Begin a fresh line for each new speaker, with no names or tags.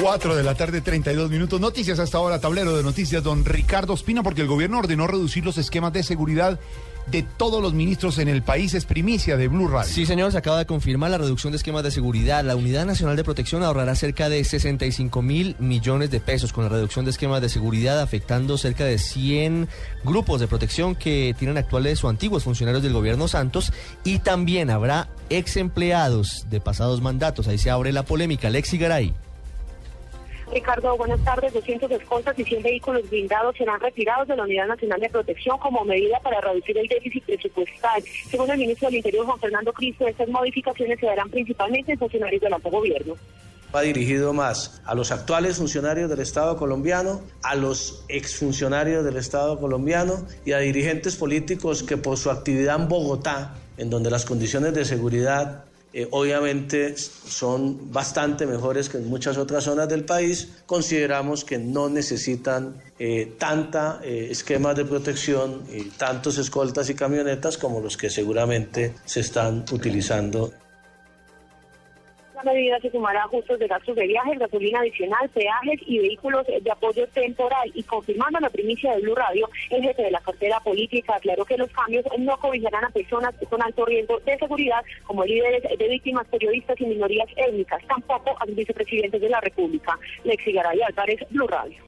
4 de la tarde, 32 minutos. Noticias hasta ahora, tablero de noticias, don Ricardo Espina, porque el gobierno ordenó reducir los esquemas de seguridad de todos los ministros en el país. Es primicia de Blue Radio.
Sí, señor, se acaba de confirmar la reducción de esquemas de seguridad. La Unidad Nacional de Protección ahorrará cerca de 65 mil millones de pesos con la reducción de esquemas de seguridad, afectando cerca de 100 grupos de protección que tienen actuales o antiguos funcionarios del gobierno Santos. Y también habrá ex empleados de pasados mandatos. Ahí se abre la polémica. Lexi Garay.
Ricardo, buenas tardes. 200 escoltas y 100 vehículos blindados serán retirados de la Unidad Nacional de Protección como medida para reducir el déficit presupuestal. Según el ministro del Interior, Juan Fernando Cristo, estas modificaciones se darán principalmente en funcionarios del alto gobierno.
Va dirigido más a los actuales funcionarios del Estado colombiano, a los exfuncionarios del Estado colombiano y a dirigentes políticos que por su actividad en Bogotá, en donde las condiciones de seguridad eh, obviamente son bastante mejores que en muchas otras zonas del país, consideramos que no necesitan eh, tanta eh, esquemas de protección y tantos escoltas y camionetas como los que seguramente se están utilizando.
La medida se sumará ajustes de gastos de viajes, gasolina adicional, peajes y vehículos de apoyo temporal. Y confirmando la primicia de Blue Radio, el jefe de la cartera política aclaró que los cambios no cobijarán a personas con alto riesgo de seguridad, como líderes de víctimas, periodistas y minorías étnicas, tampoco a los vicepresidentes de la República. Lexi Garay Álvarez, Blue Radio.